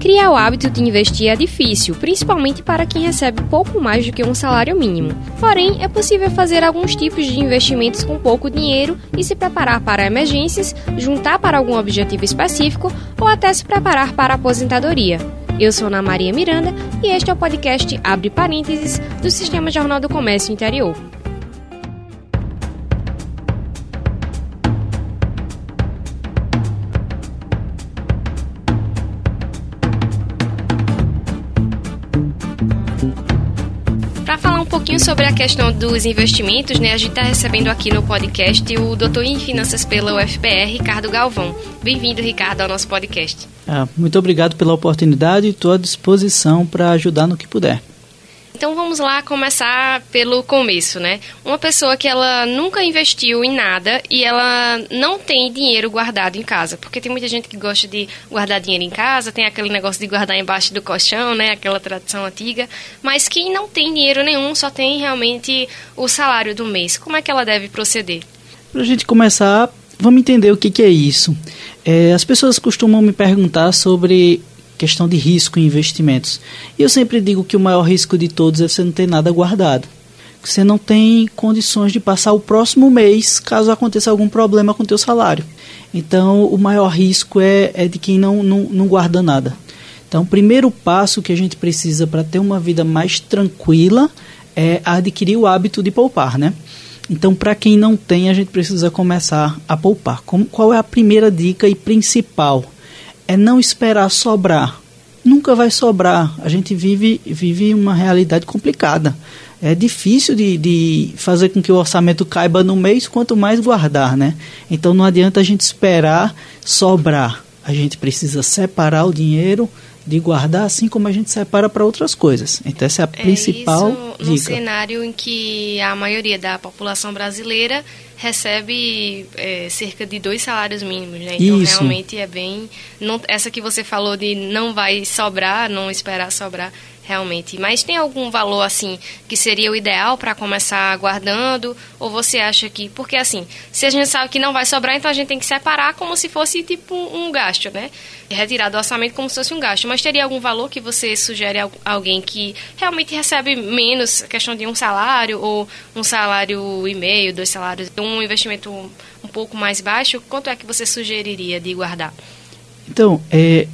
Criar o hábito de investir é difícil, principalmente para quem recebe pouco mais do que um salário mínimo. Porém, é possível fazer alguns tipos de investimentos com pouco dinheiro e se preparar para emergências, juntar para algum objetivo específico ou até se preparar para a aposentadoria. Eu sou Ana Maria Miranda e este é o podcast Abre Parênteses do Sistema Jornal do Comércio Interior. Sobre a questão dos investimentos, né? A gente está recebendo aqui no podcast o doutor em finanças pela UFPR, Ricardo Galvão. Bem-vindo, Ricardo, ao nosso podcast. Ah, muito obrigado pela oportunidade e estou à disposição para ajudar no que puder. Então vamos lá começar pelo começo, né? Uma pessoa que ela nunca investiu em nada e ela não tem dinheiro guardado em casa, porque tem muita gente que gosta de guardar dinheiro em casa, tem aquele negócio de guardar embaixo do colchão, né? Aquela tradição antiga, mas quem não tem dinheiro nenhum, só tem realmente o salário do mês. Como é que ela deve proceder? Para a gente começar, vamos entender o que, que é isso. É, as pessoas costumam me perguntar sobre questão de risco em investimentos. E eu sempre digo que o maior risco de todos é você não ter nada guardado. Você não tem condições de passar o próximo mês caso aconteça algum problema com o teu salário. Então, o maior risco é, é de quem não, não, não guarda nada. Então, o primeiro passo que a gente precisa para ter uma vida mais tranquila é adquirir o hábito de poupar, né? Então, para quem não tem, a gente precisa começar a poupar. Como, qual é a primeira dica e principal? É não esperar sobrar. Nunca vai sobrar. A gente vive, vive uma realidade complicada. É difícil de, de fazer com que o orçamento caiba no mês, quanto mais guardar, né? Então não adianta a gente esperar sobrar. A gente precisa separar o dinheiro de guardar, assim como a gente separa para outras coisas. Então essa é a é principal isso dica. No cenário em que a maioria da população brasileira recebe é, cerca de dois salários mínimos, né? Então isso. realmente é bem. Não, essa que você falou de não vai sobrar, não esperar sobrar, realmente. Mas tem algum valor assim que seria o ideal para começar guardando? Ou você acha que. Porque assim, se a gente sabe que não vai sobrar, então a gente tem que separar como se fosse tipo um gasto, né? Retirar do orçamento como se fosse um gasto. Mas teria algum valor que você sugere a alguém que realmente recebe menos, questão de um salário ou um salário e meio, dois salários, um investimento um pouco mais baixo? Quanto é que você sugeriria de guardar? Então, é,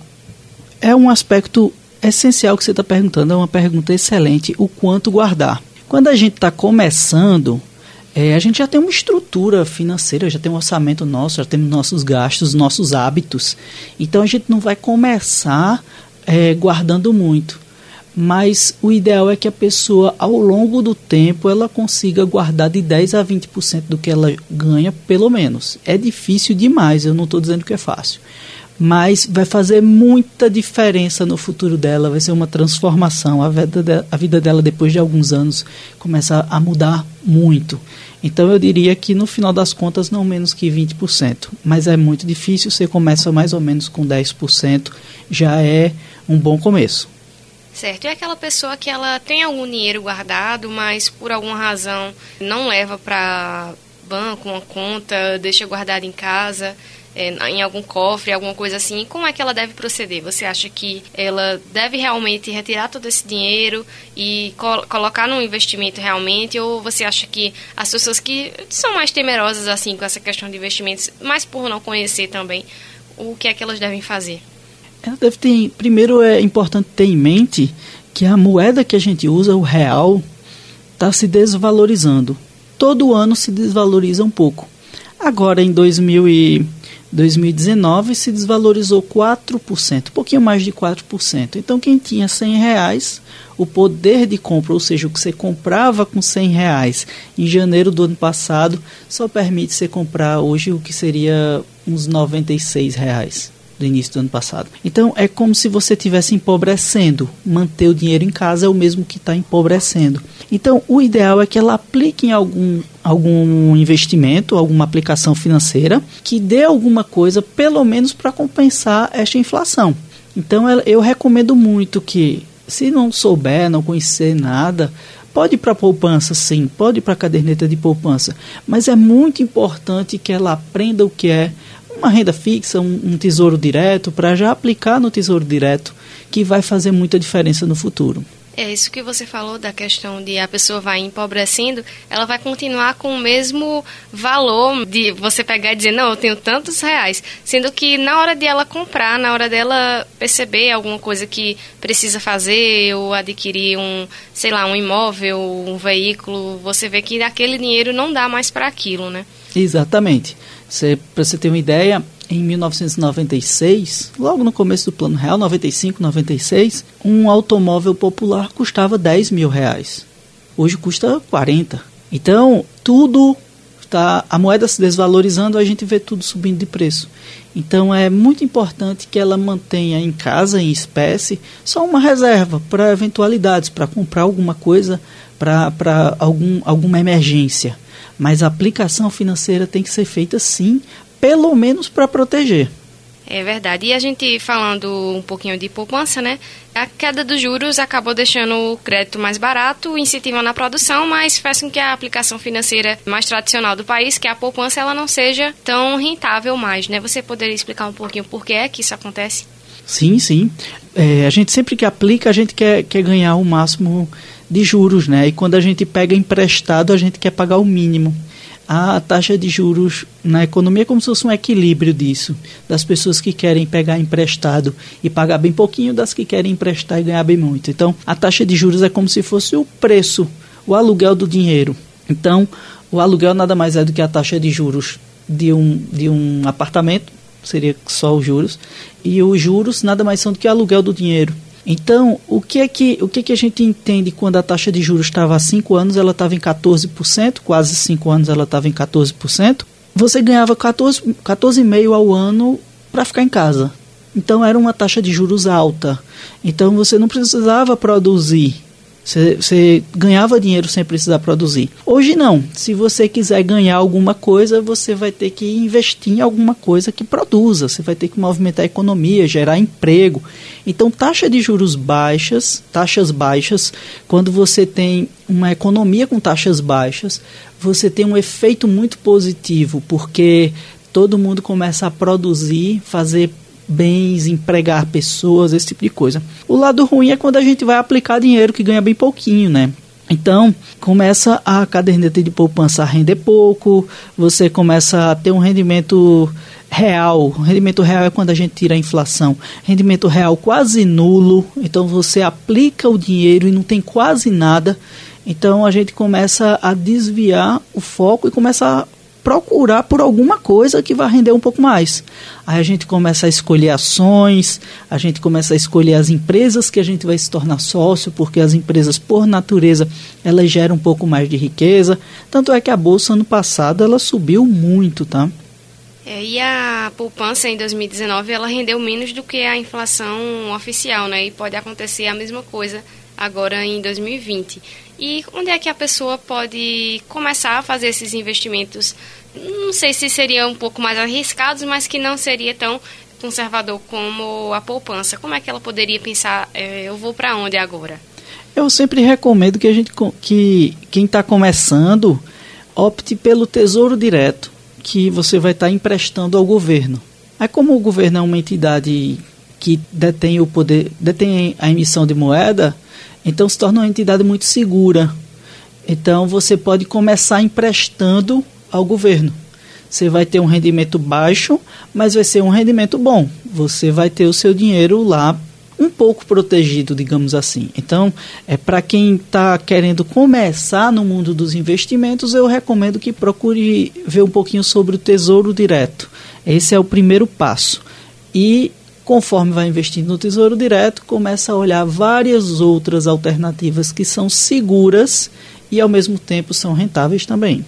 é um aspecto essencial que você está perguntando, é uma pergunta excelente, o quanto guardar. Quando a gente está começando, é, a gente já tem uma estrutura financeira, já tem um orçamento nosso, já temos nossos gastos, nossos hábitos. Então a gente não vai começar é, guardando muito. Mas o ideal é que a pessoa, ao longo do tempo, ela consiga guardar de 10 a 20% do que ela ganha, pelo menos. É difícil demais, eu não estou dizendo que é fácil mas vai fazer muita diferença no futuro dela, vai ser uma transformação. A vida, de, a vida dela, depois de alguns anos, começa a mudar muito. Então, eu diria que no final das contas, não menos que 20%. Mas é muito difícil, você começa mais ou menos com 10%, já é um bom começo. Certo. E aquela pessoa que ela tem algum dinheiro guardado, mas por alguma razão não leva para banco, uma conta, deixa guardado em casa é, em algum cofre, alguma coisa assim, como é que ela deve proceder? Você acha que ela deve realmente retirar todo esse dinheiro e colocar num investimento realmente? Ou você acha que as pessoas que são mais temerosas assim com essa questão de investimentos, mas por não conhecer também, o que é que elas devem fazer? Ela deve ter, primeiro é importante ter em mente que a moeda que a gente usa, o real, está se desvalorizando. Todo ano se desvaloriza um pouco. Agora, em 2000 e 2019 se desvalorizou 4%, um pouquinho mais de 4%. Então, quem tinha 100 reais, o poder de compra, ou seja, o que você comprava com 100 reais em janeiro do ano passado, só permite você comprar hoje o que seria uns 96 reais do início do ano passado. Então é como se você estivesse empobrecendo. Manter o dinheiro em casa é o mesmo que está empobrecendo. Então o ideal é que ela aplique em algum, algum investimento, alguma aplicação financeira que dê alguma coisa, pelo menos para compensar esta inflação. Então eu recomendo muito que, se não souber, não conhecer nada, pode ir para poupança, sim, pode ir para a caderneta de poupança, mas é muito importante que ela aprenda o que é uma renda fixa, um, um tesouro direto, para já aplicar no tesouro direto, que vai fazer muita diferença no futuro. É isso que você falou da questão de a pessoa vai empobrecendo, ela vai continuar com o mesmo valor de você pegar e dizer, não, eu tenho tantos reais. Sendo que na hora de ela comprar, na hora dela perceber alguma coisa que precisa fazer ou adquirir um, sei lá, um imóvel, um veículo, você vê que aquele dinheiro não dá mais para aquilo, né? Exatamente. Para você ter uma ideia, em 1996, logo no começo do Plano Real, 95, 96, um automóvel popular custava 10 mil reais. Hoje custa 40. Então, tudo está a moeda se desvalorizando, a gente vê tudo subindo de preço. Então é muito importante que ela mantenha em casa, em espécie, só uma reserva para eventualidades, para comprar alguma coisa, para algum, alguma emergência. Mas a aplicação financeira tem que ser feita sim pelo menos para proteger. É verdade. E a gente falando um pouquinho de poupança, né? A queda dos juros acabou deixando o crédito mais barato, incentivando a produção, mas faz com que a aplicação financeira mais tradicional do país, que é a poupança, ela não seja tão rentável mais, né? Você poderia explicar um pouquinho por que é que isso acontece? Sim, sim. É, a gente sempre que aplica, a gente quer, quer ganhar o máximo de juros, né? E quando a gente pega emprestado, a gente quer pagar o mínimo a taxa de juros na economia é como se fosse um equilíbrio disso, das pessoas que querem pegar emprestado e pagar bem pouquinho, das que querem emprestar e ganhar bem muito. Então, a taxa de juros é como se fosse o preço, o aluguel do dinheiro. Então, o aluguel nada mais é do que a taxa de juros de um, de um apartamento, seria só os juros, e os juros nada mais são do que o aluguel do dinheiro. Então, o que é que, o que, é que a gente entende quando a taxa de juros estava há 5 anos, ela estava em 14%, quase 5 anos ela estava em 14%, você ganhava 14,5% 14 ao ano para ficar em casa. Então, era uma taxa de juros alta. Então, você não precisava produzir você, ganhava dinheiro sem precisar produzir. Hoje não. Se você quiser ganhar alguma coisa, você vai ter que investir em alguma coisa que produza. Você vai ter que movimentar a economia, gerar emprego. Então, taxa de juros baixas, taxas baixas, quando você tem uma economia com taxas baixas, você tem um efeito muito positivo, porque todo mundo começa a produzir, fazer bens, empregar pessoas, esse tipo de coisa. O lado ruim é quando a gente vai aplicar dinheiro que ganha bem pouquinho, né? Então, começa a caderneta de poupança a render pouco, você começa a ter um rendimento real. Rendimento real é quando a gente tira a inflação. Rendimento real quase nulo, então você aplica o dinheiro e não tem quase nada. Então a gente começa a desviar o foco e começa procurar por alguma coisa que vai render um pouco mais. Aí a gente começa a escolher ações, a gente começa a escolher as empresas que a gente vai se tornar sócio, porque as empresas, por natureza, elas geram um pouco mais de riqueza. Tanto é que a bolsa ano passado ela subiu muito, tá? É, e a poupança em 2019 ela rendeu menos do que a inflação oficial, né? E pode acontecer a mesma coisa agora em 2020. E onde é que a pessoa pode começar a fazer esses investimentos? Não sei se seria um pouco mais arriscados, mas que não seria tão conservador como a poupança. Como é que ela poderia pensar, é, eu vou para onde agora? Eu sempre recomendo que a gente que quem está começando opte pelo Tesouro Direto, que você vai estar tá emprestando ao governo. Aí como o governo é uma entidade que detém o poder, detém a emissão de moeda, então se torna uma entidade muito segura. Então você pode começar emprestando ao governo. Você vai ter um rendimento baixo, mas vai ser um rendimento bom. Você vai ter o seu dinheiro lá um pouco protegido, digamos assim. Então, é para quem está querendo começar no mundo dos investimentos, eu recomendo que procure ver um pouquinho sobre o Tesouro Direto. Esse é o primeiro passo. E conforme vai investindo no Tesouro Direto, começa a olhar várias outras alternativas que são seguras e ao mesmo tempo são rentáveis também.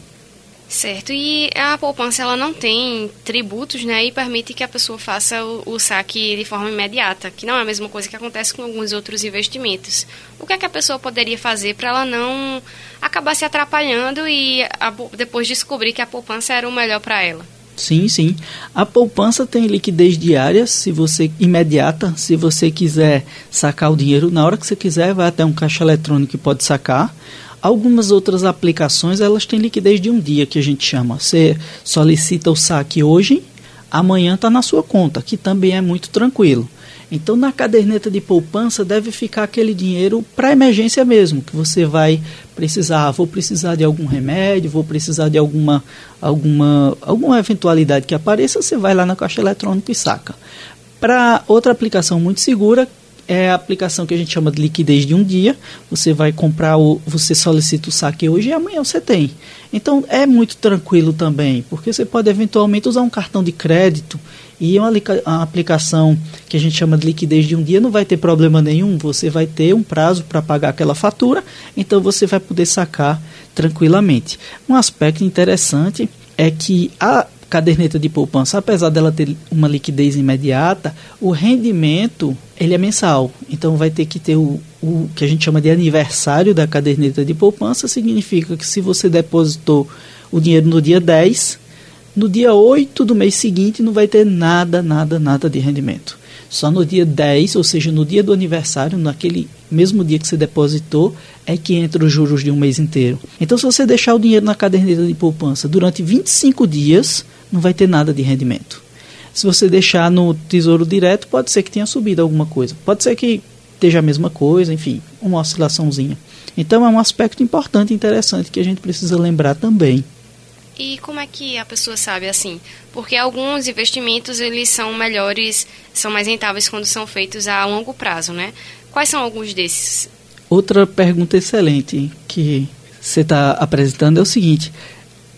Certo, e a poupança ela não tem tributos, né, e permite que a pessoa faça o, o, saque de forma imediata, que não é a mesma coisa que acontece com alguns outros investimentos. O que é que a pessoa poderia fazer para ela não acabar se atrapalhando e a, depois descobrir que a poupança era o melhor para ela? Sim, sim. A poupança tem liquidez diária, se você imediata, se você quiser sacar o dinheiro na hora que você quiser, vai até um caixa eletrônico e pode sacar. Algumas outras aplicações, elas têm liquidez de um dia, que a gente chama. Você solicita o saque hoje, amanhã está na sua conta, que também é muito tranquilo. Então, na caderneta de poupança deve ficar aquele dinheiro para emergência mesmo, que você vai precisar, vou precisar de algum remédio, vou precisar de alguma, alguma, alguma eventualidade que apareça, você vai lá na caixa eletrônica e saca. Para outra aplicação muito segura, é a aplicação que a gente chama de liquidez de um dia. Você vai comprar, o, você solicita o saque hoje e amanhã você tem. Então é muito tranquilo também, porque você pode eventualmente usar um cartão de crédito e uma, uma aplicação que a gente chama de liquidez de um dia não vai ter problema nenhum. Você vai ter um prazo para pagar aquela fatura, então você vai poder sacar tranquilamente. Um aspecto interessante é que a caderneta de poupança, apesar dela ter uma liquidez imediata, o rendimento ele é mensal. Então vai ter que ter o, o que a gente chama de aniversário da caderneta de poupança, significa que se você depositou o dinheiro no dia 10, no dia 8 do mês seguinte não vai ter nada, nada, nada de rendimento. Só no dia 10, ou seja, no dia do aniversário, naquele mesmo dia que você depositou, é que entra os juros de um mês inteiro. Então, se você deixar o dinheiro na caderneta de poupança durante 25 dias, não vai ter nada de rendimento. Se você deixar no tesouro direto, pode ser que tenha subido alguma coisa. Pode ser que esteja a mesma coisa, enfim, uma oscilaçãozinha. Então, é um aspecto importante e interessante que a gente precisa lembrar também. E como é que a pessoa sabe assim? Porque alguns investimentos eles são melhores, são mais rentáveis quando são feitos a longo prazo, né? Quais são alguns desses? Outra pergunta excelente que você está apresentando é o seguinte: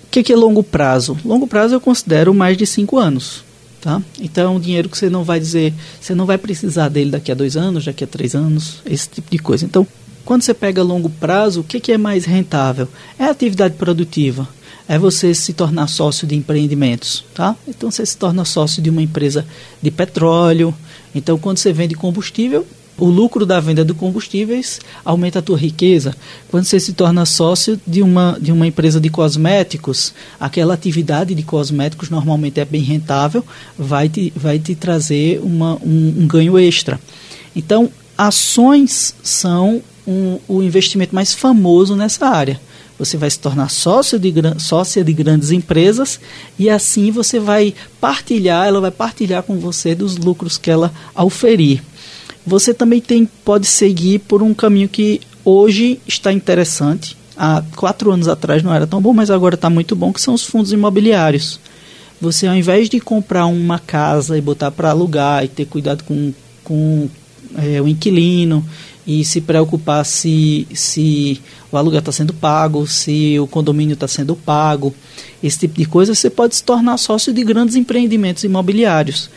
o que, que é longo prazo? Longo prazo eu considero mais de cinco anos. Tá? Então é um dinheiro que você não vai dizer, você não vai precisar dele daqui a dois anos, daqui a três anos, esse tipo de coisa. Então, quando você pega longo prazo, o que, que é mais rentável? É a atividade produtiva é você se tornar sócio de empreendimentos, tá? Então você se torna sócio de uma empresa de petróleo. Então quando você vende combustível, o lucro da venda de combustíveis aumenta a tua riqueza. Quando você se torna sócio de uma, de uma empresa de cosméticos, aquela atividade de cosméticos normalmente é bem rentável, vai te, vai te trazer uma, um, um ganho extra. Então, ações são um, o investimento mais famoso nessa área você vai se tornar sócio de, sócia de grandes empresas e assim você vai partilhar, ela vai partilhar com você dos lucros que ela oferir. Você também tem, pode seguir por um caminho que hoje está interessante. Há quatro anos atrás não era tão bom, mas agora está muito bom, que são os fundos imobiliários. Você, ao invés de comprar uma casa e botar para alugar e ter cuidado com, com é, o inquilino e se preocupar se, se o aluguel está sendo pago, se o condomínio está sendo pago, esse tipo de coisa, você pode se tornar sócio de grandes empreendimentos imobiliários.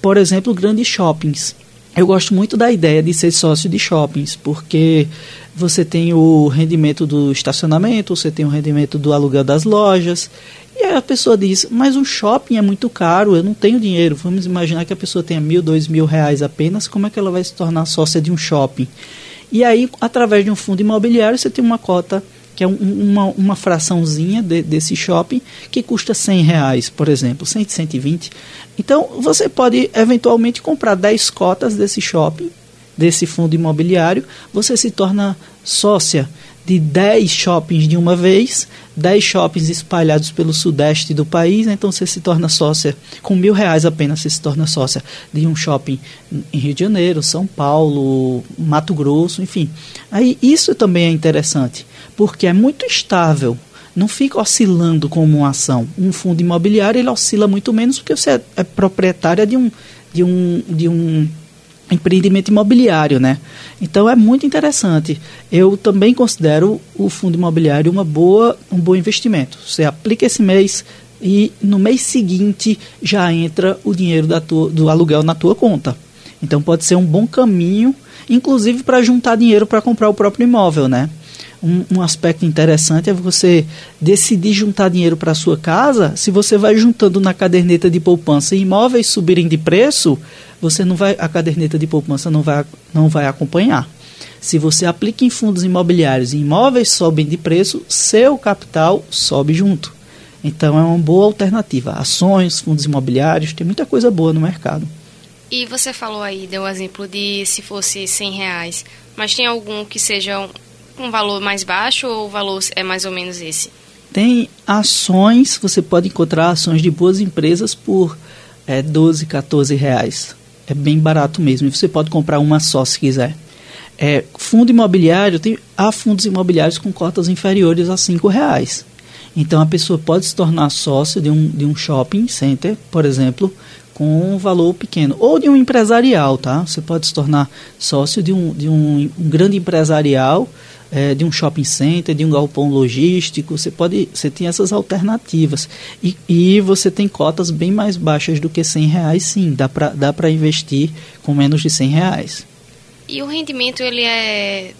Por exemplo, grandes shoppings. Eu gosto muito da ideia de ser sócio de shoppings, porque você tem o rendimento do estacionamento, você tem o rendimento do aluguel das lojas. E a pessoa diz, mas um shopping é muito caro, eu não tenho dinheiro. Vamos imaginar que a pessoa tenha mil, dois mil reais apenas, como é que ela vai se tornar sócia de um shopping? E aí, através de um fundo imobiliário, você tem uma cota que é um, uma, uma fraçãozinha de, desse shopping que custa 100 reais, por exemplo, 100, 120. Então, você pode eventualmente comprar 10 cotas desse shopping, desse fundo imobiliário, você se torna sócia de 10 shoppings de uma vez, 10 shoppings espalhados pelo sudeste do país, né? então você se torna sócia, com mil reais apenas você se torna sócia de um shopping em Rio de Janeiro, São Paulo, Mato Grosso, enfim. Aí isso também é interessante, porque é muito estável, não fica oscilando como uma ação. Um fundo imobiliário ele oscila muito menos porque você é, é proprietária de um, de um, de um empreendimento imobiliário, né? Então é muito interessante. Eu também considero o fundo imobiliário uma boa, um bom investimento. Você aplica esse mês e no mês seguinte já entra o dinheiro da tua, do aluguel na tua conta. Então pode ser um bom caminho, inclusive para juntar dinheiro para comprar o próprio imóvel, né? Um, um, aspecto interessante é você decidir juntar dinheiro para sua casa. Se você vai juntando na caderneta de poupança e imóveis subirem de preço, você não vai, a caderneta de poupança não vai, não vai acompanhar. Se você aplica em fundos imobiliários e imóveis sobem de preço, seu capital sobe junto. Então é uma boa alternativa. Ações, fundos imobiliários, tem muita coisa boa no mercado. E você falou aí, deu um exemplo de se fosse 100 reais, mas tem algum que seja um, um valor mais baixo ou o valor é mais ou menos esse? Tem ações, você pode encontrar ações de boas empresas por é, 12, 14 reais é bem barato mesmo. E você pode comprar uma só se quiser. É, fundo imobiliário, tem, há fundos imobiliários com cotas inferiores a R$ reais. Então a pessoa pode se tornar sócio de um, de um shopping center, por exemplo, com um valor pequeno. Ou de um empresarial, tá? Você pode se tornar sócio de um, de um, um grande empresarial, é, de um shopping center, de um galpão logístico. Você pode, você tem essas alternativas. E, e você tem cotas bem mais baixas do que 100 reais, sim. Dá para dá investir com menos de 100 reais. E o rendimento ele é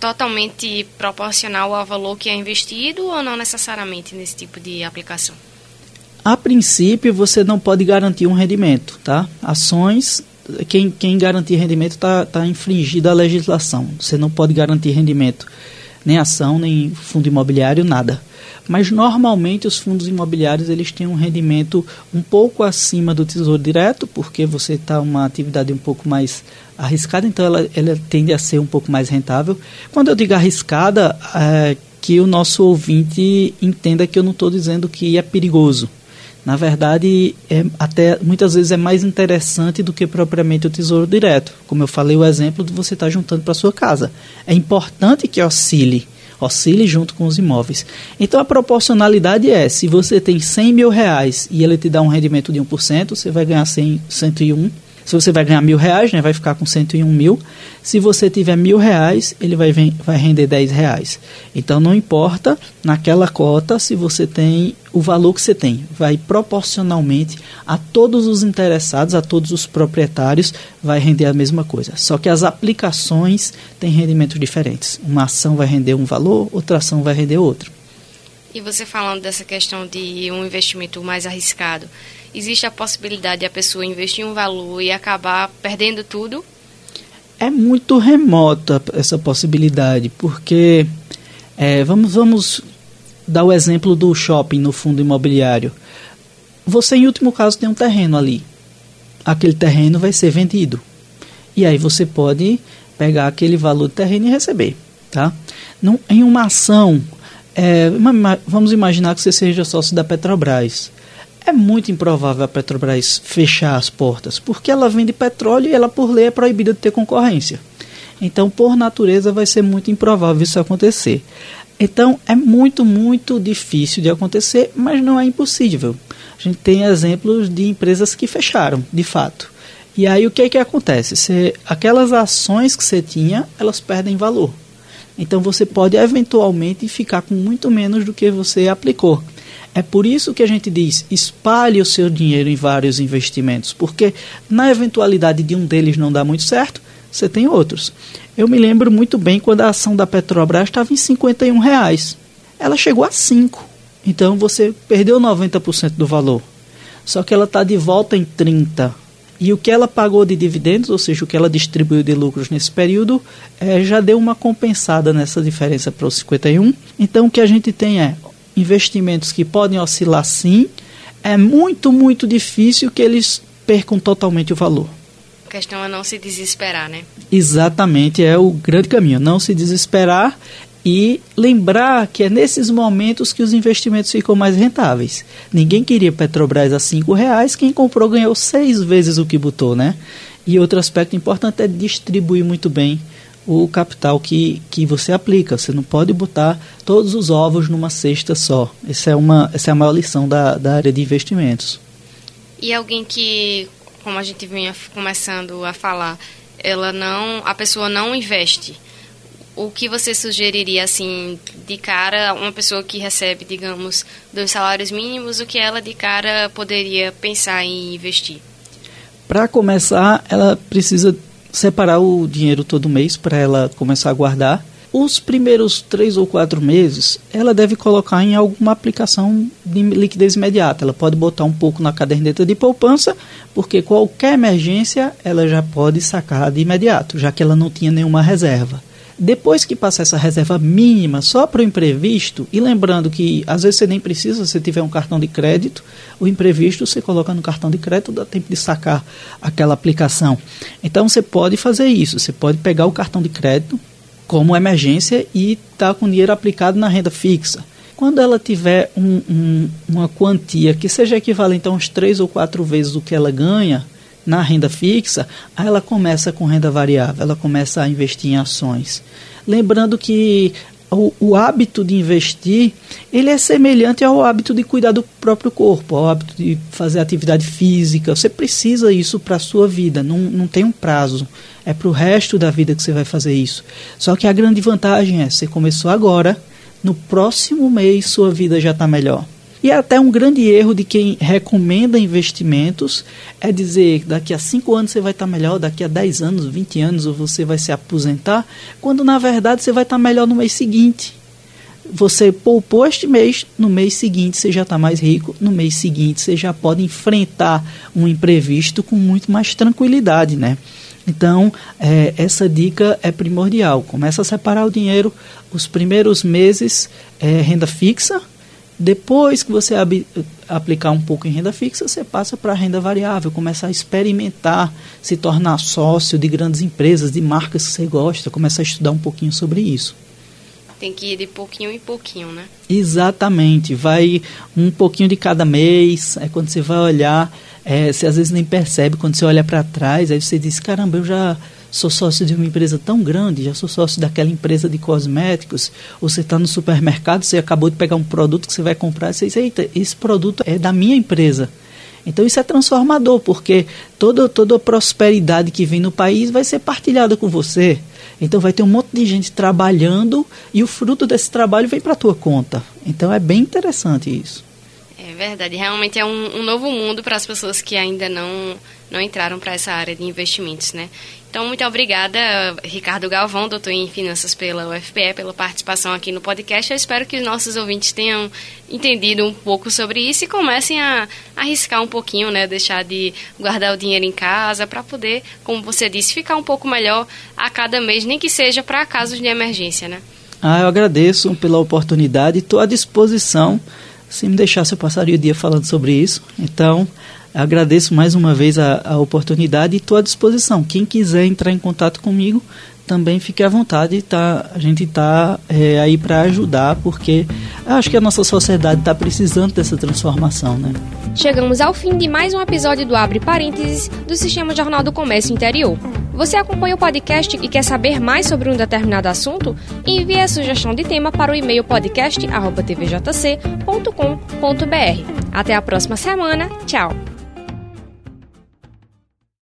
totalmente proporcional ao valor que é investido ou não necessariamente nesse tipo de aplicação? A princípio, você não pode garantir um rendimento, tá? Ações, quem, quem garantir rendimento está tá infringindo a legislação. Você não pode garantir rendimento, nem ação, nem fundo imobiliário, nada mas normalmente os fundos imobiliários eles têm um rendimento um pouco acima do tesouro direto, porque você está uma atividade um pouco mais arriscada, então ela, ela tende a ser um pouco mais rentável. Quando eu digo arriscada, é que o nosso ouvinte entenda que eu não estou dizendo que é perigoso. Na verdade, é, até muitas vezes é mais interessante do que propriamente o tesouro direto. Como eu falei, o exemplo de você estar tá juntando para sua casa. É importante que oscile oscile junto com os imóveis. Então a proporcionalidade é, se você tem 100 mil reais e ele te dá um rendimento de 1%, você vai ganhar 100, 101 se você vai ganhar mil reais, né, vai ficar com 101 mil. Se você tiver mil reais, ele vai, vai render 10 reais. Então não importa naquela cota se você tem o valor que você tem. Vai proporcionalmente a todos os interessados, a todos os proprietários, vai render a mesma coisa. Só que as aplicações têm rendimentos diferentes. Uma ação vai render um valor, outra ação vai render outro. E você falando dessa questão de um investimento mais arriscado, existe a possibilidade de a pessoa investir um valor e acabar perdendo tudo? É muito remota essa possibilidade, porque é, vamos, vamos dar o exemplo do shopping no fundo imobiliário. Você, em último caso, tem um terreno ali. Aquele terreno vai ser vendido. E aí você pode pegar aquele valor do terreno e receber. Tá? Não, em uma ação, é, vamos imaginar que você seja sócio da Petrobras. É muito improvável a Petrobras fechar as portas, porque ela vende petróleo e ela, por lei, é proibida de ter concorrência. Então, por natureza, vai ser muito improvável isso acontecer. Então, é muito, muito difícil de acontecer, mas não é impossível. A gente tem exemplos de empresas que fecharam, de fato. E aí, o que é que acontece? Você, aquelas ações que você tinha, elas perdem valor. Então, você pode eventualmente ficar com muito menos do que você aplicou. É por isso que a gente diz: espalhe o seu dinheiro em vários investimentos, porque na eventualidade de um deles não dar muito certo, você tem outros. Eu me lembro muito bem quando a ação da Petrobras estava em 51 reais. Ela chegou a 5. Então você perdeu 90% do valor. Só que ela está de volta em 30. E o que ela pagou de dividendos, ou seja, o que ela distribuiu de lucros nesse período, é, já deu uma compensada nessa diferença para os 51. Então o que a gente tem é investimentos que podem oscilar sim, é muito, muito difícil que eles percam totalmente o valor. A questão é não se desesperar, né? Exatamente, é o grande caminho. Não se desesperar e lembrar que é nesses momentos que os investimentos ficam mais rentáveis. Ninguém queria Petrobras a cinco reais, quem comprou ganhou seis vezes o que botou, né? E outro aspecto importante é distribuir muito bem o capital que, que você aplica. Você não pode botar todos os ovos numa cesta só. Essa é, uma, essa é a maior lição da, da área de investimentos. E alguém que, como a gente vinha começando a falar, ela não, a pessoa não investe. O que você sugeriria assim de cara uma pessoa que recebe, digamos, dois salários mínimos, o que ela de cara poderia pensar em investir? Para começar, ela precisa separar o dinheiro todo mês para ela começar a guardar. Os primeiros três ou quatro meses, ela deve colocar em alguma aplicação de liquidez imediata. Ela pode botar um pouco na caderneta de poupança, porque qualquer emergência ela já pode sacar de imediato, já que ela não tinha nenhuma reserva. Depois que passar essa reserva mínima só para o imprevisto, e lembrando que às vezes você nem precisa, se tiver um cartão de crédito, o imprevisto você coloca no cartão de crédito, dá tempo de sacar aquela aplicação. Então você pode fazer isso, você pode pegar o cartão de crédito como emergência e estar tá com dinheiro aplicado na renda fixa. Quando ela tiver um, um, uma quantia que seja equivalente a uns três ou quatro vezes o que ela ganha, na renda fixa, aí ela começa com renda variável, ela começa a investir em ações. Lembrando que o, o, hábito de investir ele é semelhante ao hábito de cuidar do próprio corpo, ao hábito de fazer atividade física. Você precisa isso para a sua vida, não, não tem um prazo. É para o resto da vida que você vai fazer isso. Só que a grande vantagem é, você começou agora, no próximo mês sua vida já está melhor. E até um grande erro de quem recomenda investimentos é dizer daqui a 5 anos você vai estar melhor, daqui a 10 anos, 20 anos você vai se aposentar, quando na verdade você vai estar melhor no mês seguinte. Você poupou este mês, no mês seguinte você já está mais rico, no mês seguinte você já pode enfrentar um imprevisto com muito mais tranquilidade, né? Então, é, essa dica é primordial. Começa a separar o dinheiro, os primeiros meses é renda fixa, depois que você aplicar um pouco em renda fixa, você passa para renda variável, começa a experimentar, se tornar sócio de grandes empresas, de marcas que você gosta, começa a estudar um pouquinho sobre isso. Tem que ir de pouquinho em pouquinho, né? Exatamente. Vai um pouquinho de cada mês. É quando você vai olhar, é, você às vezes nem percebe. Quando você olha para trás, aí você diz: caramba, eu já sou sócio de uma empresa tão grande, já sou sócio daquela empresa de cosméticos, você está no supermercado, você acabou de pegar um produto que você vai comprar, você diz, eita, esse produto é da minha empresa. Então isso é transformador, porque toda, toda a prosperidade que vem no país vai ser partilhada com você. Então vai ter um monte de gente trabalhando e o fruto desse trabalho vem para a tua conta. Então é bem interessante isso. É verdade, realmente é um, um novo mundo para as pessoas que ainda não, não entraram para essa área de investimentos, né? Então, muito obrigada, Ricardo Galvão, doutor em Finanças pela UFPE, pela participação aqui no podcast. Eu espero que os nossos ouvintes tenham entendido um pouco sobre isso e comecem a arriscar um pouquinho, né? Deixar de guardar o dinheiro em casa para poder, como você disse, ficar um pouco melhor a cada mês, nem que seja para casos de emergência, né? Ah, eu agradeço pela oportunidade e estou à disposição. Se me deixasse, eu passaria o dia falando sobre isso. Então, Agradeço mais uma vez a, a oportunidade e estou à disposição. Quem quiser entrar em contato comigo, também fique à vontade. Tá, a gente está é, aí para ajudar, porque acho que a nossa sociedade está precisando dessa transformação. Né? Chegamos ao fim de mais um episódio do Abre Parênteses do Sistema Jornal do Comércio Interior. Você acompanha o podcast e quer saber mais sobre um determinado assunto? Envie a sugestão de tema para o e-mail podcast.tvjc.com.br. Até a próxima semana. Tchau!